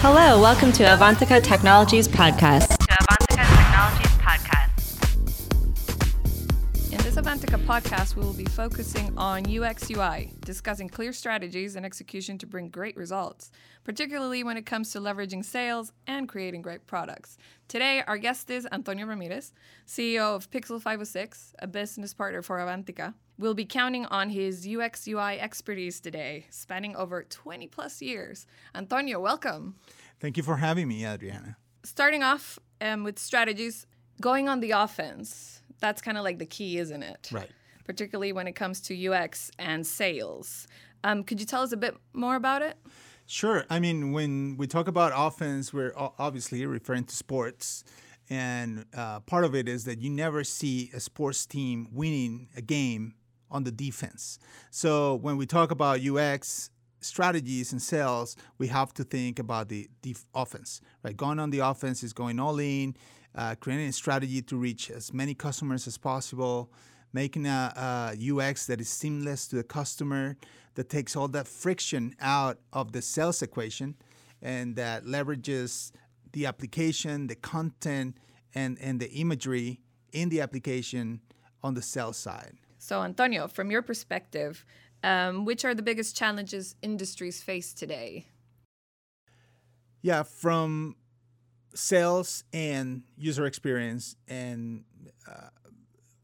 Hello, welcome to Avantica Technologies podcast. to Avantica Technologies podcast. In this Avantica podcast, we will be focusing on UX UI, discussing clear strategies and execution to bring great results, particularly when it comes to leveraging sales and creating great products. Today, our guest is Antonio Ramirez, CEO of Pixel 506, a business partner for Avantica. We'll be counting on his UX UI expertise today, spanning over 20 plus years. Antonio, welcome. Thank you for having me, Adriana. Starting off um, with strategies, going on the offense. That's kind of like the key, isn't it? Right. Particularly when it comes to UX and sales. Um, could you tell us a bit more about it? Sure. I mean, when we talk about offense, we're obviously referring to sports. And uh, part of it is that you never see a sports team winning a game on the defense. So when we talk about UX strategies and sales, we have to think about the def- offense, right? Going on the offense is going all in, uh, creating a strategy to reach as many customers as possible, making a, a UX that is seamless to the customer, that takes all that friction out of the sales equation, and that leverages the application, the content, and, and the imagery in the application on the sales side. So, Antonio, from your perspective, um, which are the biggest challenges industries face today? Yeah, from sales and user experience and uh,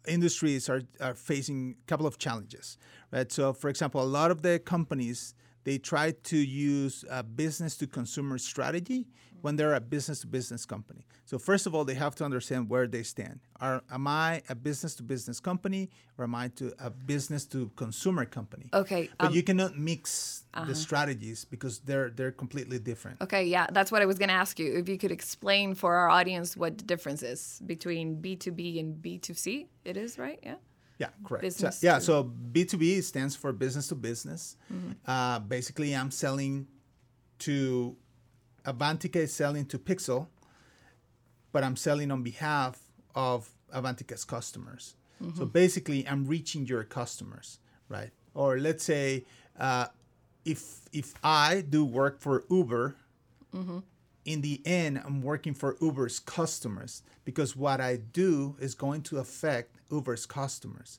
industries are, are facing a couple of challenges, right? So, for example, a lot of the companies they try to use a business to consumer strategy when they're a business to business company. So, first of all, they have to understand where they stand. Are am I a business to business company or am I to a business to consumer company? Okay. But um, you cannot mix the strategies because they're they're completely different. okay, yeah, that's what I was going to ask you. If you could explain for our audience what the difference is between B2B and B2C, it is, right? Yeah. Yeah, correct. So- yeah, to- so B2B stands for business to business. Uh, basically, I'm selling to Avantica is selling to Pixel, but I'm selling on behalf of Avantica's customers. So basically, I'm reaching your customers, right? Or let's say uh, if if I do work for Uber, in the end, I'm working for Uber's customers because what I do is going to affect Uber's customers.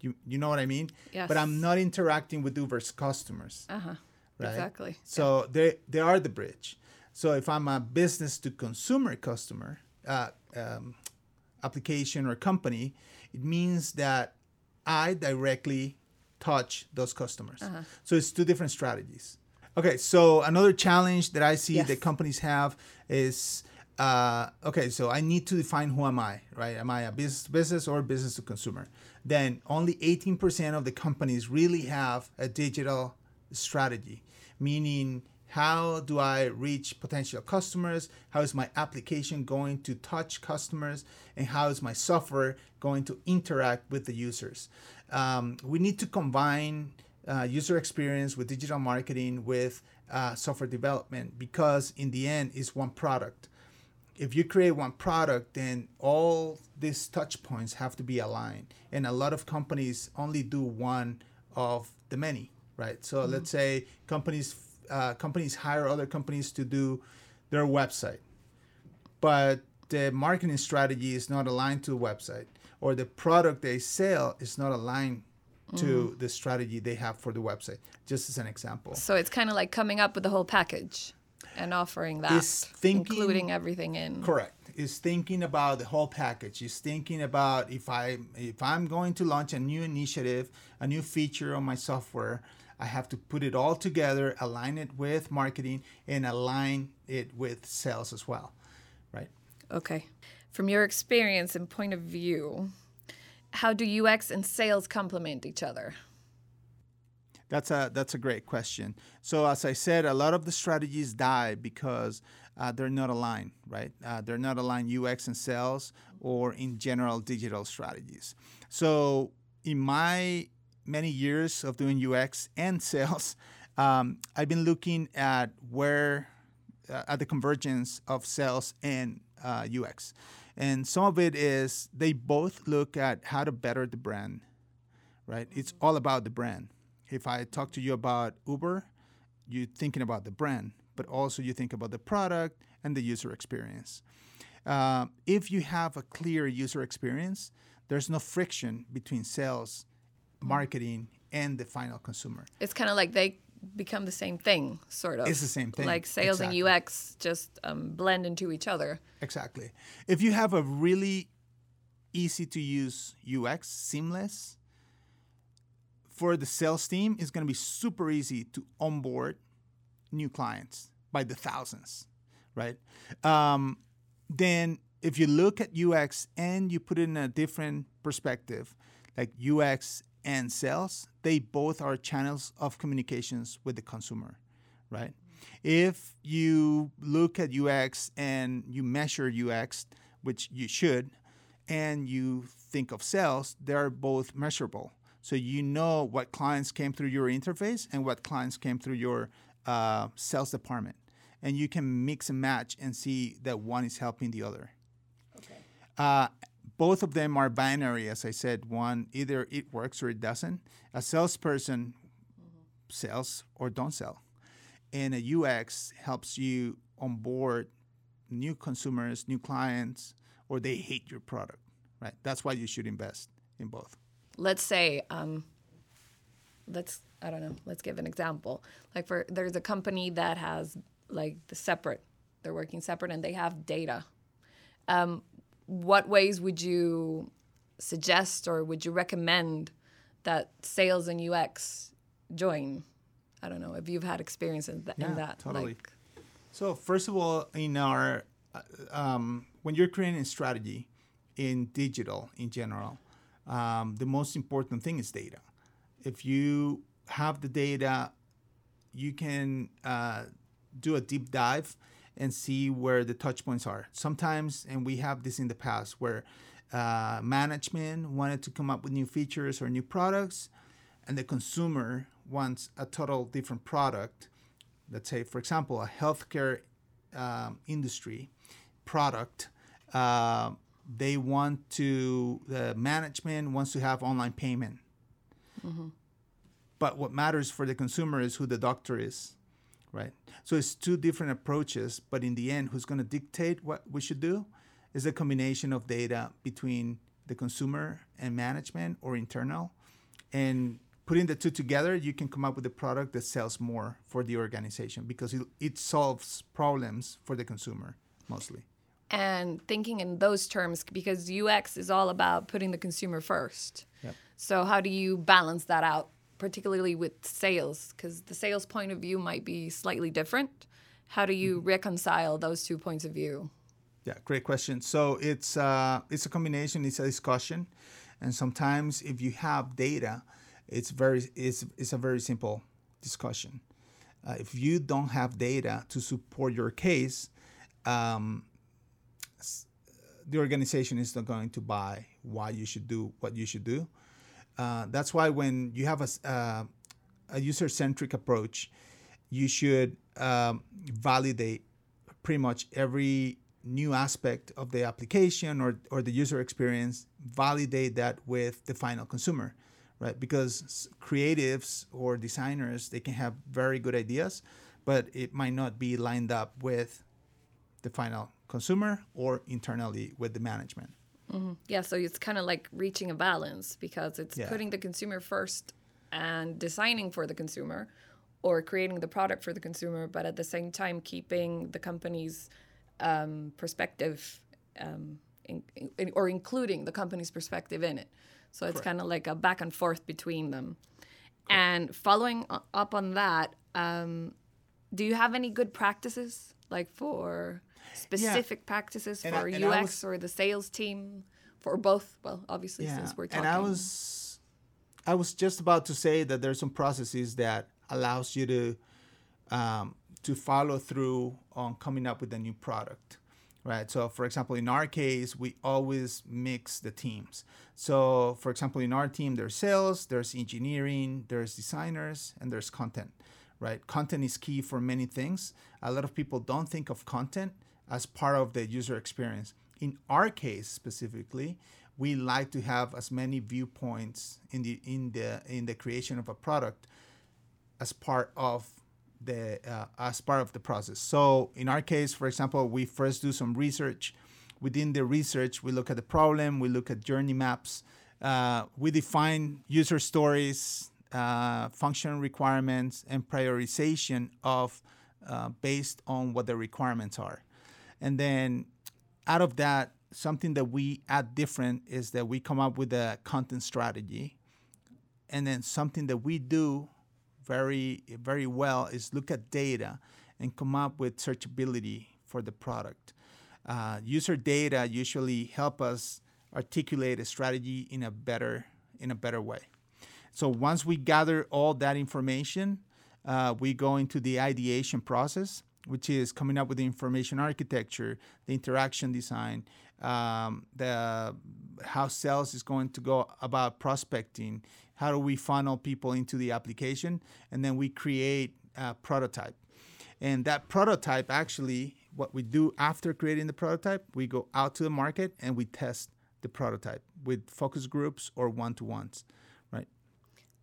You, you know what I mean? Yes. But I'm not interacting with Uber's customers. Uh huh. right? Exactly. So they, they are the bridge. So if I'm a business to consumer customer uh, um, application or company, it means that I directly touch those customers. Uh-huh. So it's two different strategies. Okay, so another challenge that I see Yes. that companies have is uh, okay, so I need to define who am I, right? Am I a business to business or business to consumer? Then only 18% of the companies really have a digital strategy, meaning how do I reach potential customers? How is my application going to touch customers? And how is my software going to interact with the users? Um, we need to combine uh, user experience with digital marketing with uh, software development because in the end it's one product if you create one product then all these touch points have to be aligned. And a lot of companies only do one of the many right? So let's say companies uh, companies hire other companies to do their website. But the marketing strategy is not aligned to the website or the product they sell is not aligned to the strategy they have for the website just as an example. So it's kind of like coming up with the whole package and offering that, Is thinking- including everything in. Correct. Is thinking about the whole package. Is thinking about if I if I'm going to launch a new initiative, a new feature on my software, I have to put it all together, align it with marketing, and align it with sales as well. Right. Okay. From your experience and point of view, how do UX and sales complement each other? That's a that's a great question. So as I said, a lot of the strategies die because uh, they're not aligned, right? Uh, they're not aligned UX and sales or in general digital strategies. So in my many years of doing UX and sales, um, I've been looking at where uh, at the convergence of sales and uh, UX, and some of it is they both look at how to better the brand right? It's all about the brand. If I talk to you about Uber, you're thinking about the brand. but also you think about the product and the user experience. Uh, if you have a clear user experience, there's no friction between sales, marketing, and the final consumer. It's kind of like they become the same thing, sort of. It's the same thing, Like sales exactly. and UX just um, blend into each other. Exactly. If you have a really easy to use UX, seamless, for the sales team, it's going to be super easy to onboard new clients by the thousands, right? Um, then if you look at UX and you put it in a different perspective, like UX and sales, they both are channels of communications with the consumer, right? If you look at UX and you measure UX, which you should, and you think of sales, they're both measurable. So you know what clients came through your interface and what clients came through your uh, sales department. And you can mix and match and see that one is helping the other. Uh, both of them are binary, as I said. One either it works or it doesn't. A salesperson sells or don't sell, and a UX helps you onboard new consumers, new clients, or they hate your product. Right. That's why you should invest in both. Let's say um, let's i don't know let's give an example. Like for there's a company that has like the separate they're working separate and they have data. Um, what ways would you suggest or would you recommend that sales and ux join? I don't know if you've had experience in, th- Yeah, in that totally. like. So first of all, in our uh, um, when you're creating a strategy in digital in general, um, the most important thing is data. If you have the data, you can uh, do a deep dive and see where the touch points are. Sometimes, and we have this in the past, where uh, management wanted to come up with new features or new products, and the consumer wants a total different product let's say, for example, a healthcare um, industry product, uh, they want to, the management wants to have online payment. Mm-hmm. But what matters for the consumer is who the doctor is, right? So it's two different approaches, but in the end, who's going to dictate what we should do is a combination of data between the consumer and management or internal. And putting the two together, you can come up with a product that sells more for the organization because it, it solves problems for the consumer mostly. And thinking in those terms because ux is all about putting the consumer first Yep. so how do you balance that out particularly with sales because the sales point of view might be slightly different how do you reconcile those two points of view Yeah, great question. So it's uh, it's a combination. It's a discussion, and sometimes if you have data, it's very it's it's a very simple discussion. Uh, if you don't have data to support your case, um, the organization is not going to buy why you should do what you should do. Uh, that's why when you have a, uh, a user-centric approach, you should um, validate pretty much every new aspect of the application or, or the user experience, validate that with the final consumer, right? Because creatives or designers, they can have very good ideas, but it might not be lined up with the final consumer or internally with the management. yeah so it's kind of like reaching a balance because it's Yeah. putting the consumer first and designing for the consumer or creating the product for the consumer but at the same time keeping the company's um, perspective um, in, in, or including the company's perspective in it. So it's kind of like a back and forth between them. And following up on that um, do you have any good practices like for specific practices And for I- ux was- or the sales team for both well obviously since we're talking And I was, I was just about to say that there's some processes that allows you to, um, to follow through on coming up with a new product, right? So, for example, in our case, we always mix the teams. So, for example, in our team, there's sales, there's engineering, there's designers, and there's content, right? Content is key for many things. A lot of people don't think of content as part of the user experience. In our case specifically, we like to have as many viewpoints in the in the in the creation of a product as part of the uh, as part of the process. So in our case, for example, we first do some research. Within the research, we look at the problem, we look at journey maps, uh, we define user stories, uh, function requirements, and prioritization of uh, based on what the requirements are. And then out of that, something that we add different is that we come up with a content strategy. And then something that we do very very well is look at data and come up with searchability for the product. Uh, user data usually help us articulate a strategy in a better in a better way. So once we gather all that information, uh, we go into the ideation process, which is coming up with the information architecture, the interaction design, um, the how sales is going to go about prospecting, how do we funnel people into the application, and then we create a prototype. And that prototype actually, what we do after creating the prototype, we go out to the market and we test the prototype with focus groups or one to ones, right?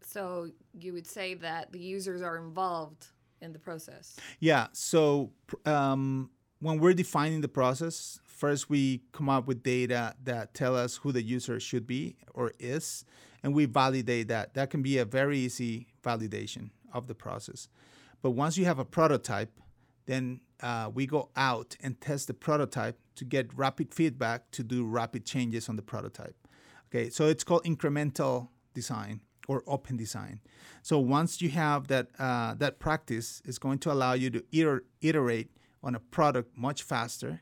So you would say that the users are involved in the process. Yeah. So um, when we're defining the process, first we come up with data that tell us who the user should be or is, and we validate that. That can be a very easy validation of the process. But once you have a prototype, then uh, we go out and test the prototype to get rapid feedback to do rapid changes on the prototype. Okay, so it's called incremental design or open design. So once you have that uh, that practice, it's going to allow you to iter- iterate on a product much faster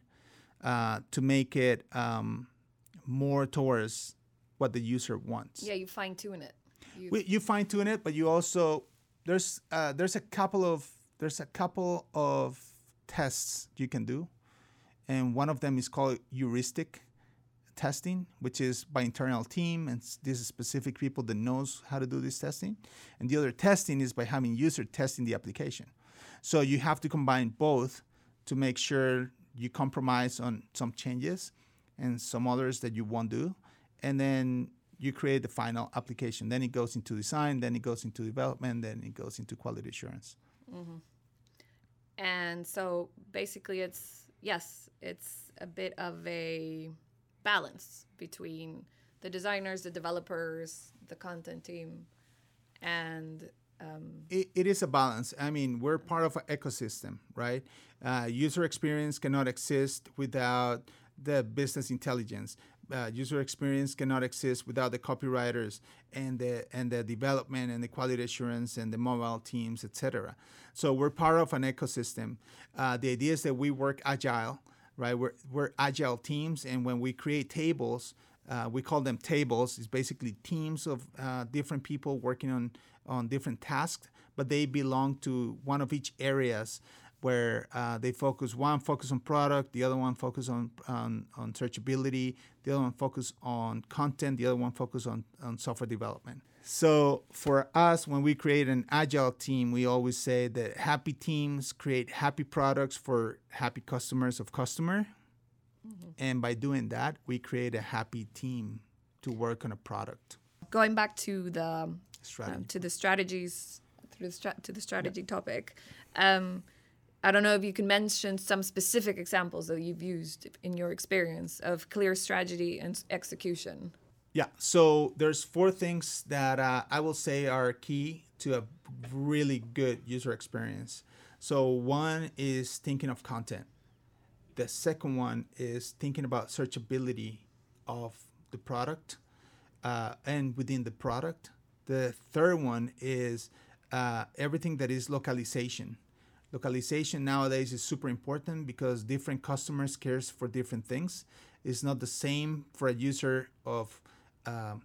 uh, to make it um, more towards what the user wants. Yeah, you fine tune it. You, We, you fine tune it, but you also there's uh, there's a couple of there's a couple of tests you can do, and one of them is called heuristic testing, which is by internal team, and is specific people that knows how to do this testing. And the other testing is by having user testing the application. So you have to combine both to make sure you compromise on some changes and some others that you won't do, and then you create the final application. Then it goes into design, then it goes into development, then it goes into quality assurance. Mm-hmm. and so basically, it's yes, it's a bit of a balance between the designers, the developers, the content team, and um, it, it is a balance. I mean, we're part of an ecosystem, right? Uh, user experience cannot exist without the business intelligence. Uh, user experience cannot exist without the copywriters and the and the development and the quality assurance and the mobile teams, etc. So we're part of an ecosystem. Uh, the idea is that we work agile, right? We're we're agile teams, and when we create tables, uh, we call them tables. It's basically teams of uh, different people working on on different tasks, but they belong to one of each areas where uh, they focus. One focus on product, the other one focus on, on on searchability, the other one focus on content, the other one focus on on software development. So for us, when we create an agile team, we always say that happy teams create happy products for happy customers of customer, and by doing that, we create a happy team to work on a product going back to the um, strategy. to the strategies the, stra- to the strategy topic. Um, I don't know if you can mention some specific examples that you've used in your experience of clear strategy and execution. Yeah. So there's four things that uh, I will say are key to a really good user experience. So one is thinking of content. The second one is thinking about searchability of the product uh, and within the product. The third one is uh, everything that is localization. Localization nowadays is super important because different customers cares for different things. It's not the same for a user of um,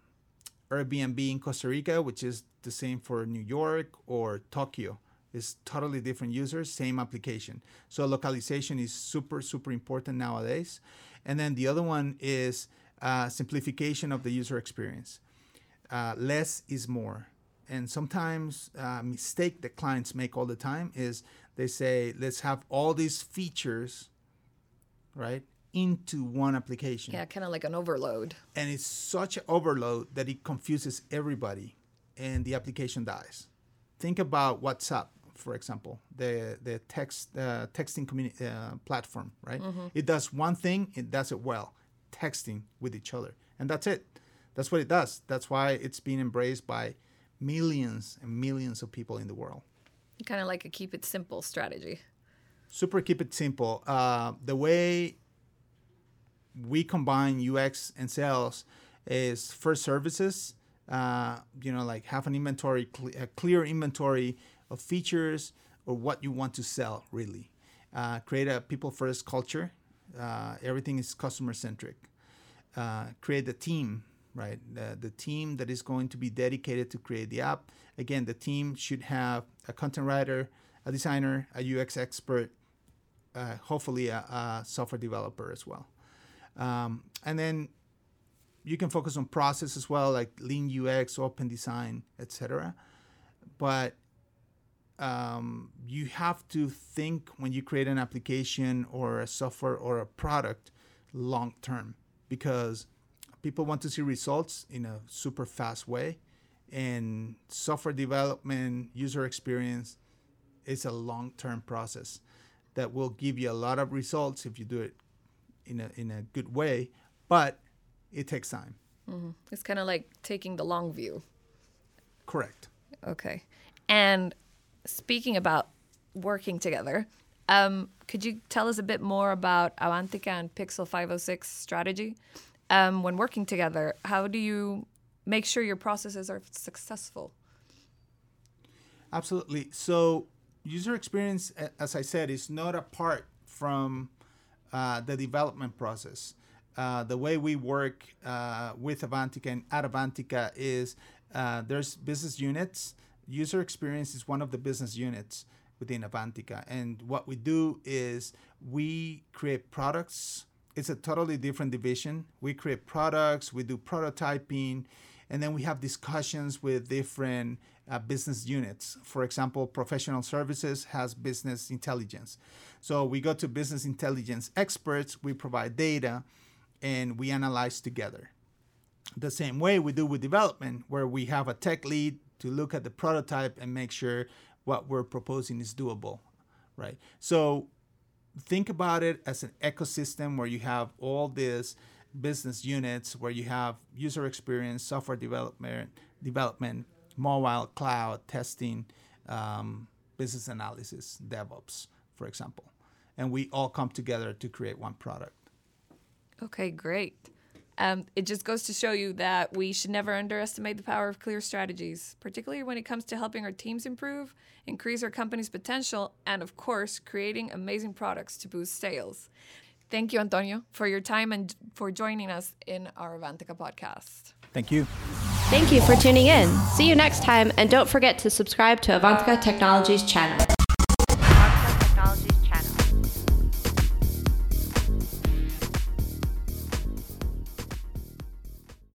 Airbnb in Costa Rica, which is the same for New York or Tokyo. It's totally different users, same application. So localization is super, super important nowadays. And then the other one is uh, simplification of the user experience. Uh, less is more. And sometimes uh, mistake that clients make all the time is they say, let's have all these features, right, into one application Yeah, kind of like an overload. and it's such an overload that it confuses everybody and the application dies think about whatsapp for example, the the text uh, texting communi- uh, platform, right? It does one thing, it does it well, texting with each other, and that's it. That's what it does. That's why it's being embraced by millions and millions of people in the world. Kind of like a keep it simple strategy. super keep it simple. Uh, the way we combine UX and sales is first services. Uh, you know, like have an inventory, cle- a clear inventory of features or what you want to sell. Really, uh, create a people first culture. Uh, everything is customer centric. Uh, create the team, right? The, the team that is going to be dedicated to create the app. Again, the team should have a content writer, a designer, a UX expert, uh, hopefully a, a software developer as well. Um, and then you can focus on process as well, like lean UX, open design, etc. But um, you have to think when you create an application or a software or a product long term because people want to see results in a super fast way and software development user experience is a long term process that will give you a lot of results if you do it in a, in a good way but it takes time It's kind of like taking the long view. correct Okay. And speaking about working together, um, could you tell us a bit more about Avantica and Pixel 506 strategy? Um, when working together, how do you make sure your processes are successful? Absolutely. So, user experience, as I said, is not apart from uh, the development process. Uh, the way we work uh, with Avantica and at Avantica is uh, there's business units. User experience is one of the business units within Avantica. And what we do is we create products. It's a totally different division. We create products, we do prototyping, and then we have discussions with different uh, business units. For example, professional services has business intelligence. So we go to business intelligence experts, we provide data, and we analyze together. The same way we do with development, where we have a tech lead to look at the prototype and make sure what we're proposing is doable, right? So think about it as an ecosystem where you have all these business units where you have user experience, software development, development, mobile, cloud, testing, um, business analysis, DevOps, for example, and we all come together to create one product. Okay, great. Um, it just goes to show you that we should never underestimate the power of clear strategies, particularly when it comes to helping our teams improve, increase our company's potential, and of course, creating amazing products to boost sales. Thank you, Antonio, for your time and for joining us in our Avantica podcast. Thank you. Thank you for tuning in. See you next time, and don't forget to subscribe to Avantica Technologies channel.